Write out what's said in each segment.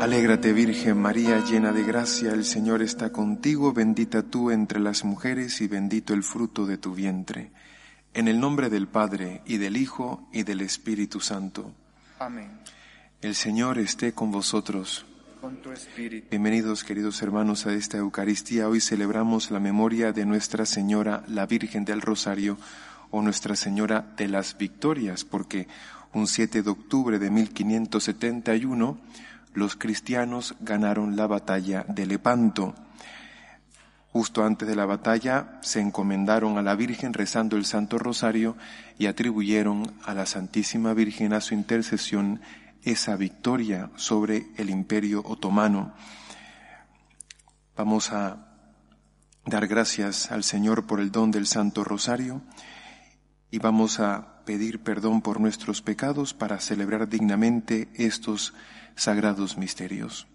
Alégrate Virgen María, llena de gracia, el Señor está contigo, bendita tú entre las mujeres y bendito el fruto de tu vientre. En el nombre del Padre, y del Hijo, y del Espíritu Santo. Amén. El Señor esté con vosotros. Con tu espíritu. Bienvenidos queridos hermanos a esta Eucaristía. Hoy celebramos la memoria de Nuestra Señora, la Virgen del Rosario, o Nuestra Señora de las Victorias, porque un 7 de octubre de 1571 los cristianos ganaron la batalla de Lepanto. Justo antes de la batalla se encomendaron a la Virgen rezando el Santo Rosario y atribuyeron a la Santísima Virgen a su intercesión esa victoria sobre el imperio otomano. Vamos a dar gracias al Señor por el don del Santo Rosario y vamos a pedir perdón por nuestros pecados para celebrar dignamente estos sagrados misterios.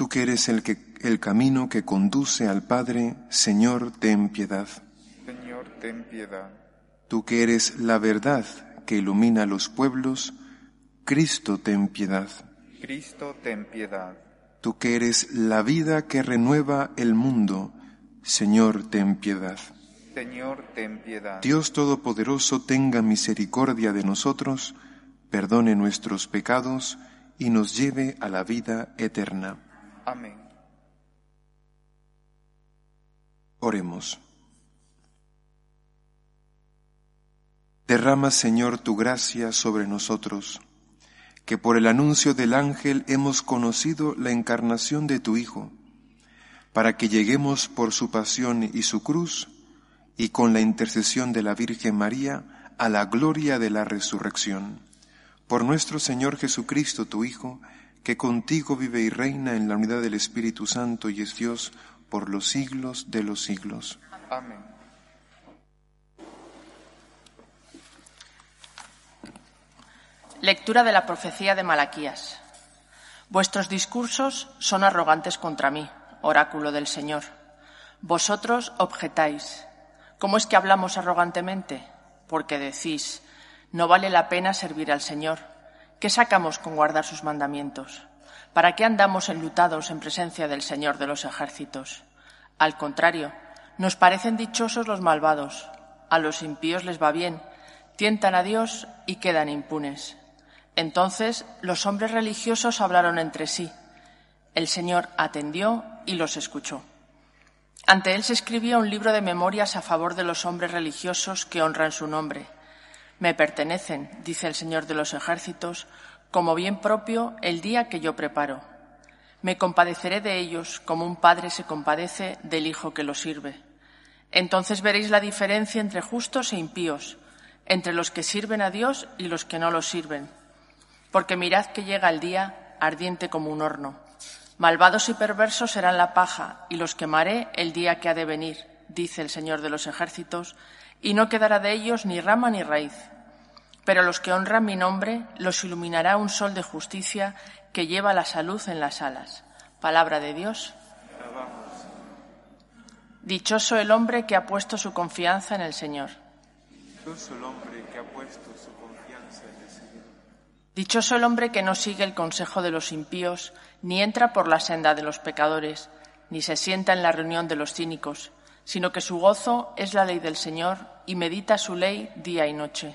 Tú que eres el, que, el camino que conduce al Padre, Señor, ten piedad. Señor, ten piedad. Tú que eres la verdad que ilumina los pueblos, Cristo, ten piedad. Cristo, ten piedad. Tú que eres la vida que renueva el mundo, Señor, ten piedad. Señor, ten piedad. Dios Todopoderoso tenga misericordia de nosotros, perdone nuestros pecados y nos lleve a la vida eterna. Amén. Oremos. Derrama, Señor, tu gracia sobre nosotros, que por el anuncio del ángel hemos conocido la encarnación de tu Hijo, para que lleguemos por su pasión y su cruz, y con la intercesión de la Virgen María, a la gloria de la resurrección. Por nuestro Señor Jesucristo, tu Hijo, que contigo vive y reina en la unidad del Espíritu Santo y es Dios por los siglos de los siglos. Amén. Lectura de la profecía de Malaquías. Vuestros discursos son arrogantes contra mí, oráculo del Señor. Vosotros objetáis. ¿Cómo es que hablamos arrogantemente? Porque decís, no vale la pena servir al Señor. ¿Qué sacamos con guardar sus mandamientos? ¿Para qué andamos enlutados en presencia del Señor de los ejércitos? Al contrario, nos parecen dichosos los malvados. A los impíos les va bien, tientan a Dios y quedan impunes. Entonces los hombres religiosos hablaron entre sí. El Señor atendió y los escuchó. Ante él se escribía un libro de memorias a favor de los hombres religiosos que honran su nombre. Me pertenecen, dice el Señor de los ejércitos, como bien propio el día que yo preparo. Me compadeceré de ellos como un padre se compadece del hijo que lo sirve. Entonces veréis la diferencia entre justos e impíos, entre los que sirven a Dios y los que no lo sirven. Porque mirad que llega el día ardiente como un horno. Malvados y perversos serán la paja, y los quemaré el día que ha de venir, dice el Señor de los ejércitos, y no quedará de ellos ni rama ni raíz. Pero los que honran mi nombre los iluminará un sol de justicia que lleva la salud en las alas. Palabra de Dios. Dichoso el hombre que ha puesto su confianza en el Señor. Dichoso el hombre que ha puesto su confianza en el Señor. Dichoso el hombre que no sigue el consejo de los impíos, ni entra por la senda de los pecadores, ni se sienta en la reunión de los cínicos, sino que su gozo es la ley del Señor y medita su ley día y noche.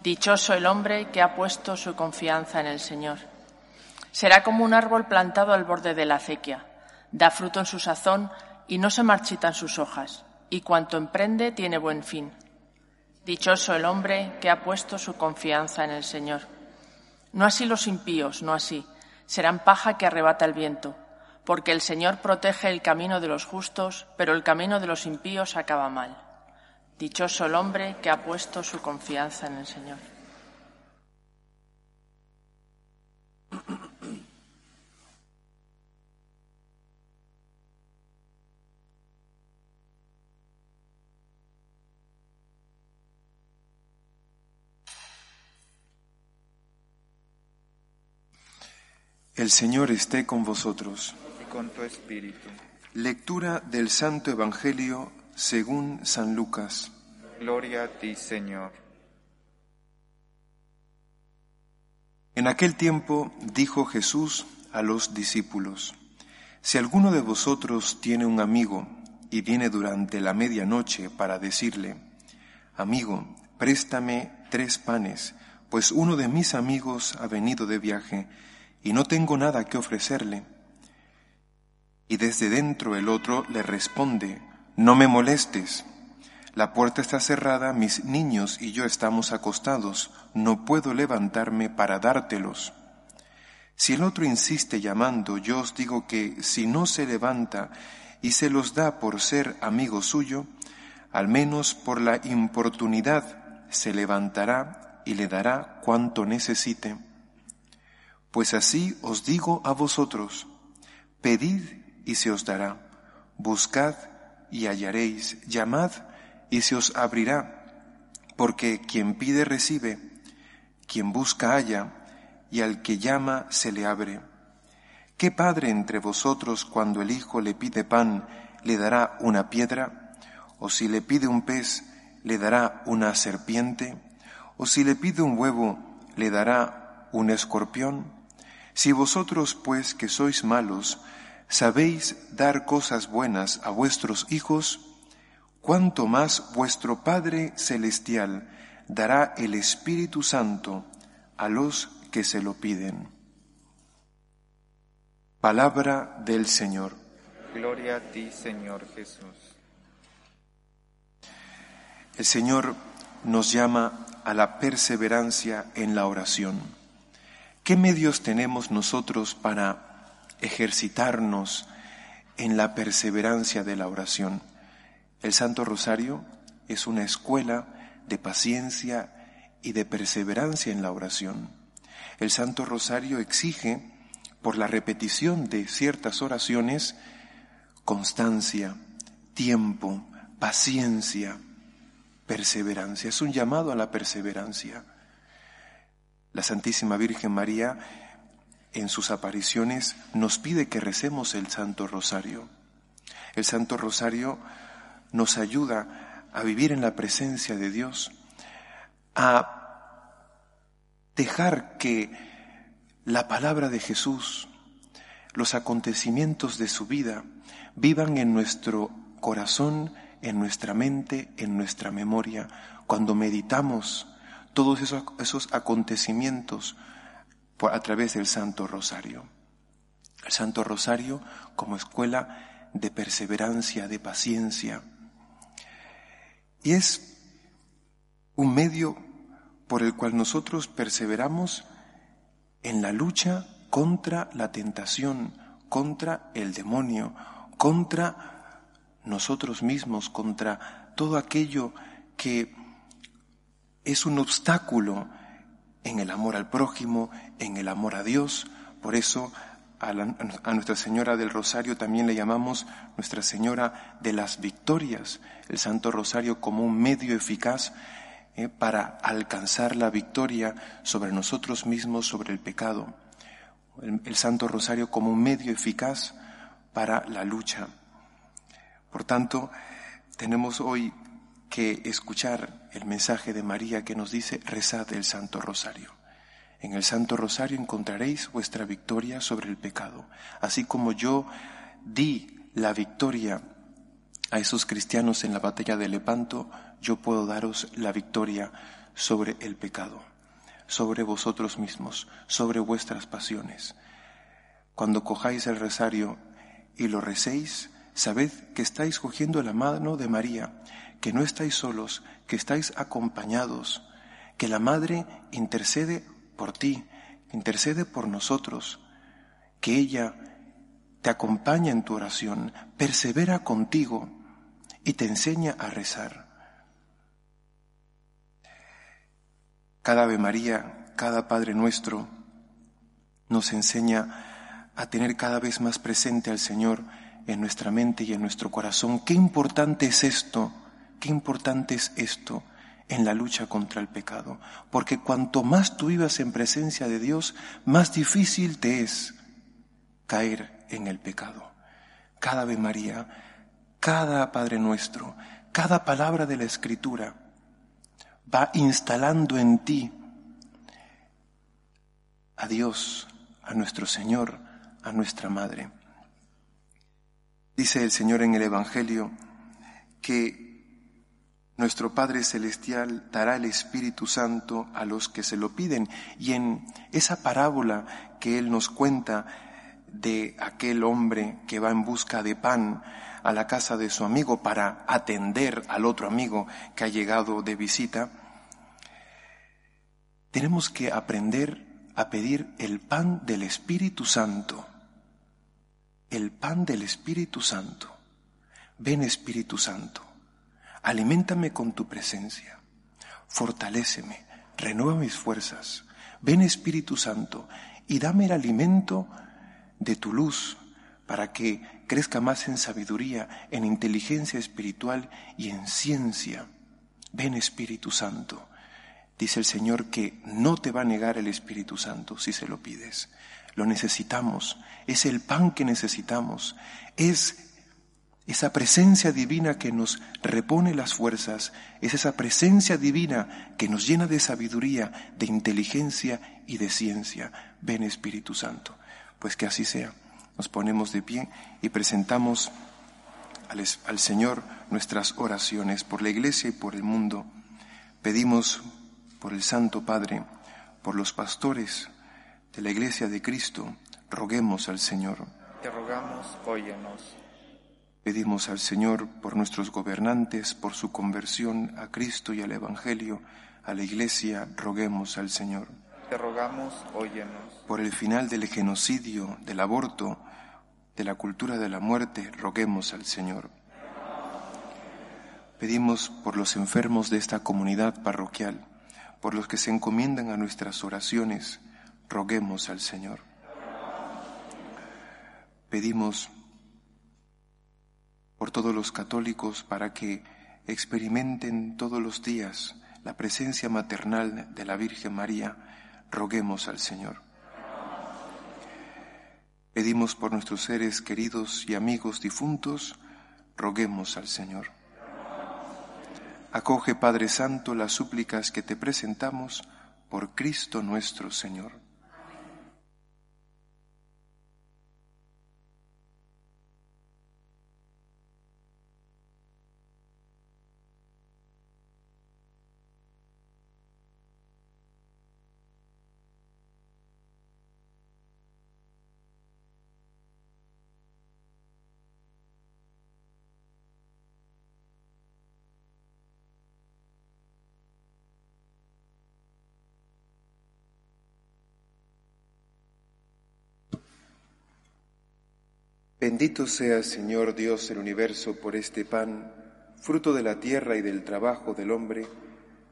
Dichoso el hombre que ha puesto su confianza en el Señor. Será como un árbol plantado al borde de la acequia. Da fruto en su sazón y no se marchitan sus hojas, y cuanto emprende tiene buen fin. Dichoso el hombre que ha puesto su confianza en el Señor. No así los impíos, no así. Serán paja que arrebata el viento, porque el Señor protege el camino de los justos, pero el camino de los impíos acaba mal. Dichoso el hombre que ha puesto su confianza en el Señor. El Señor esté con vosotros. Con tu espíritu. Lectura del Santo Evangelio según San Lucas. Gloria a ti, Señor. En aquel tiempo dijo Jesús a los discípulos, Si alguno de vosotros tiene un amigo y viene durante la medianoche para decirle, Amigo, préstame tres panes, pues uno de mis amigos ha venido de viaje y no tengo nada que ofrecerle. Y desde dentro el otro le responde, no me molestes. La puerta está cerrada, mis niños y yo estamos acostados, no puedo levantarme para dártelos. Si el otro insiste llamando, yo os digo que si no se levanta y se los da por ser amigo suyo, al menos por la importunidad se levantará y le dará cuanto necesite. Pues así os digo a vosotros, pedid y se os dará, buscad y hallaréis, llamad y se os abrirá, porque quien pide recibe, quien busca halla, y al que llama se le abre. ¿Qué padre entre vosotros cuando el hijo le pide pan le dará una piedra? ¿O si le pide un pez le dará una serpiente? ¿O si le pide un huevo le dará un escorpión? Si vosotros, pues, que sois malos, sabéis dar cosas buenas a vuestros hijos, cuánto más vuestro Padre Celestial dará el Espíritu Santo a los que se lo piden. Palabra del Señor. Gloria a ti, Señor Jesús. El Señor nos llama a la perseverancia en la oración. ¿Qué medios tenemos nosotros para ejercitarnos en la perseverancia de la oración? El Santo Rosario es una escuela de paciencia y de perseverancia en la oración. El Santo Rosario exige, por la repetición de ciertas oraciones, constancia, tiempo, paciencia, perseverancia. Es un llamado a la perseverancia. La Santísima Virgen María en sus apariciones nos pide que recemos el Santo Rosario. El Santo Rosario nos ayuda a vivir en la presencia de Dios, a dejar que la palabra de Jesús, los acontecimientos de su vida, vivan en nuestro corazón, en nuestra mente, en nuestra memoria, cuando meditamos todos esos, esos acontecimientos a través del Santo Rosario. El Santo Rosario como escuela de perseverancia, de paciencia. Y es un medio por el cual nosotros perseveramos en la lucha contra la tentación, contra el demonio, contra nosotros mismos, contra todo aquello que es un obstáculo en el amor al prójimo, en el amor a Dios. Por eso a, Nuestra Señora del Rosario también le llamamos Nuestra Señora de las Victorias, el Santo Rosario como un medio eficaz eh, para alcanzar la victoria sobre nosotros mismos, sobre el pecado. El, el Santo Rosario como un medio eficaz para la lucha. Por tanto, tenemos hoy que escuchar el mensaje de María que nos dice, rezad el Santo Rosario. En el Santo Rosario encontraréis vuestra victoria sobre el pecado. Así como yo di la victoria a esos cristianos en la batalla de Lepanto, yo puedo daros la victoria sobre el pecado, sobre vosotros mismos, sobre vuestras pasiones. Cuando cojáis el rosario y lo recéis, sabed que estáis cogiendo la mano de María, que no estáis solos, que estáis acompañados, que la Madre intercede por ti, intercede por nosotros, que ella te acompaña en tu oración, persevera contigo y te enseña a rezar. Cada Ave María, cada Padre nuestro, nos enseña a tener cada vez más presente al Señor en nuestra mente y en nuestro corazón. Qué importante es esto, qué importante es esto en la lucha contra el pecado, porque cuanto más tú vivas en presencia de Dios, más difícil te es caer en el pecado. Cada Ave María, cada Padre nuestro, cada palabra de la Escritura va instalando en ti a Dios, a nuestro Señor, a nuestra Madre. Dice el Señor en el Evangelio que nuestro Padre Celestial dará el Espíritu Santo a los que se lo piden. Y en esa parábola que Él nos cuenta de aquel hombre que va en busca de pan a la casa de su amigo para atender al otro amigo que ha llegado de visita, tenemos que aprender a pedir el pan del Espíritu Santo. El pan del Espíritu Santo. Ven Espíritu Santo aliméntame con tu presencia, fortaléceme, renueva mis fuerzas, ven Espíritu Santo y dame el alimento de tu luz para que crezca más en sabiduría, en inteligencia espiritual y en ciencia. Ven Espíritu Santo. Dice el Señor que no te va a negar el Espíritu Santo si se lo pides. Lo necesitamos, es el pan que necesitamos, es esa presencia divina que nos repone las fuerzas, es esa presencia divina que nos llena de sabiduría, de inteligencia y de ciencia. Ven Espíritu Santo. Pues que así sea. Nos ponemos de pie y presentamos al, al Señor nuestras oraciones por la Iglesia y por el mundo. Pedimos por el Santo Padre, por los pastores de la Iglesia de Cristo, roguemos al Señor. Te rogamos, óyenos. Pedimos al Señor por nuestros gobernantes, por su conversión a Cristo y al Evangelio, a la Iglesia, roguemos al Señor. Te rogamos, óyenos. Por el final del genocidio, del aborto, de la cultura de la muerte, roguemos al Señor. Pedimos por los enfermos de esta comunidad parroquial, por los que se encomiendan a nuestras oraciones, roguemos al Señor. Pedimos por todos los católicos para que experimenten todos los días la presencia maternal de la Virgen María, roguemos al Señor. Pedimos por nuestros seres queridos y amigos difuntos, roguemos al Señor. Acoge, Padre Santo, las súplicas que te presentamos por Cristo nuestro Señor. Bendito sea, Señor Dios del universo, por este pan, fruto de la tierra y del trabajo del hombre,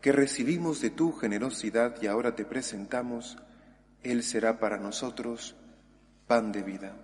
que recibimos de tu generosidad y ahora te presentamos, Él será para nosotros pan de vida.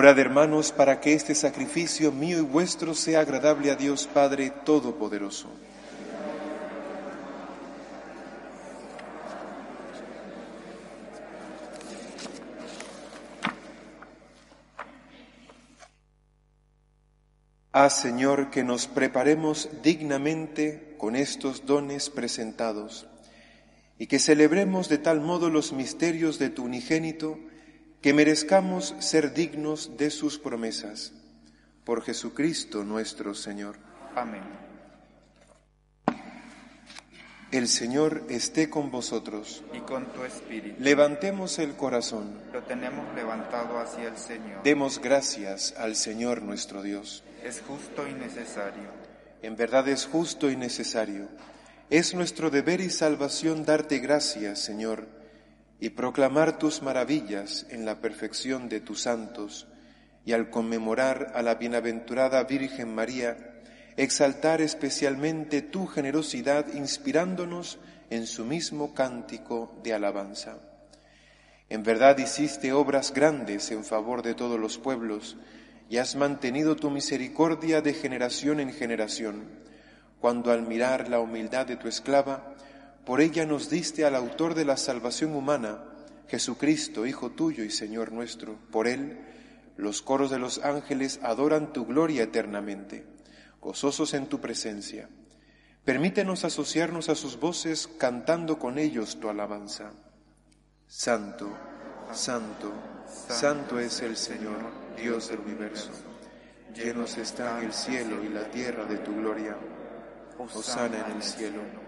Orad, hermanos, para que este sacrificio mío y vuestro sea agradable a Dios Padre Todopoderoso. Haz, Señor, que nos preparemos dignamente con estos dones presentados y que celebremos de tal modo los misterios de tu unigénito que merezcamos ser dignos de sus promesas. Por Jesucristo nuestro Señor. Amén. El Señor esté con vosotros. Y con tu espíritu. Levantemos el corazón. Lo tenemos levantado hacia el Señor. Demos gracias al Señor nuestro Dios. Es justo y necesario. En verdad es justo y necesario. Es nuestro deber y salvación darte gracias, Señor, y proclamar tus maravillas en la perfección de tus santos, y al conmemorar a la bienaventurada Virgen María, exaltar especialmente tu generosidad inspirándonos en su mismo cántico de alabanza. En verdad hiciste obras grandes en favor de todos los pueblos, y has mantenido tu misericordia de generación en generación cuando al mirar la humildad de tu esclava, por ella nos diste al autor de la salvación humana, Jesucristo, Hijo tuyo y Señor nuestro. Por él, los coros de los ángeles adoran tu gloria eternamente, gozosos en tu presencia. Permítenos asociarnos a sus voces cantando con ellos tu alabanza. Santo, santo, santo es el Señor, Dios del universo. Llenos están el cielo y la tierra de tu gloria. Osana en el cielo.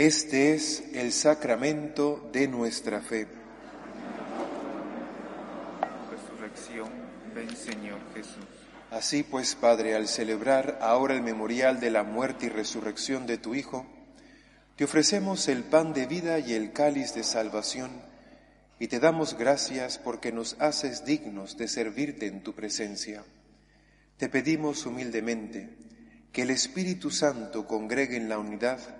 Este es el sacramento de nuestra fe. Resurrección, ven Señor Jesús. Así pues, Padre, al celebrar ahora el memorial de la muerte y resurrección de tu Hijo, te ofrecemos el pan de vida y el cáliz de salvación, y te damos gracias porque nos haces dignos de servirte en tu presencia. Te pedimos humildemente que el Espíritu Santo congregue en la unidad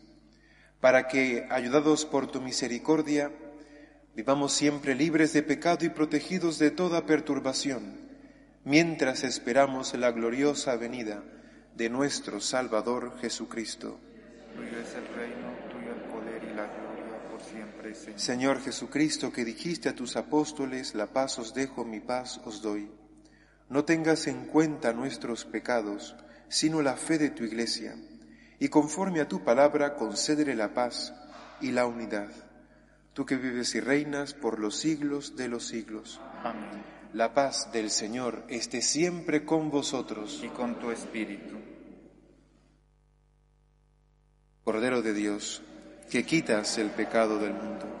para que, ayudados por tu misericordia, vivamos siempre libres de pecado y protegidos de toda perturbación, mientras esperamos la gloriosa venida de nuestro Salvador Jesucristo. es el reino Señor Jesucristo, que dijiste a tus apóstoles, la paz os dejo, mi paz os doy. No tengas en cuenta nuestros pecados, sino la fe de tu iglesia, y conforme a tu palabra concédele la paz y la unidad. Tú que vives y reinas por los siglos de los siglos. Amén. La paz del Señor esté siempre con vosotros. Y con tu espíritu. Cordero de Dios, que quitas el pecado del mundo.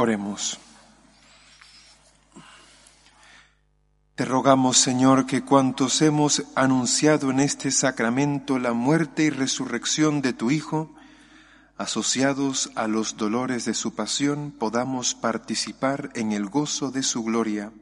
Oremos. Te rogamos, Señor, que cuantos hemos anunciado en este sacramento la muerte y resurrección de tu Hijo, asociados a los dolores de su pasión, podamos participar en el gozo de su gloria.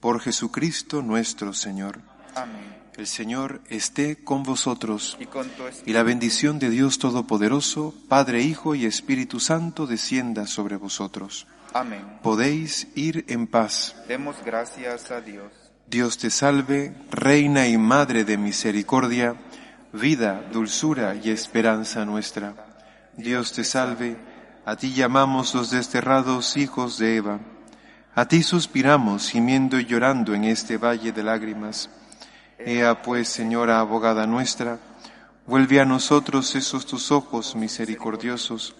Por Jesucristo nuestro Señor. Amén. El Señor esté con vosotros. Y con tu Y la bendición de Dios Todopoderoso, Padre, Hijo y Espíritu Santo, descienda sobre vosotros. Amén. Podéis ir en paz. Demos gracias a Dios. Dios te salve, Reina y Madre de Misericordia, vida, dulzura y esperanza nuestra. Dios te salve, a ti llamamos los desterrados hijos de Eva. A ti suspiramos, gimiendo y llorando en este valle de lágrimas. Ea pues, Señora abogada nuestra, vuelve a nosotros esos tus ojos misericordiosos,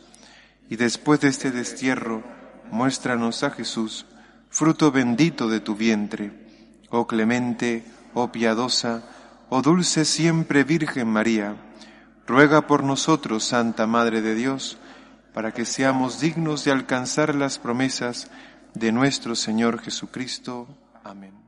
y después de este destierro, muéstranos a Jesús, fruto bendito de tu vientre. Oh clemente, oh piadosa, oh dulce siempre Virgen María, ruega por nosotros, Santa Madre de Dios, para que seamos dignos de alcanzar las promesas de nuestro Señor Jesucristo. Amén.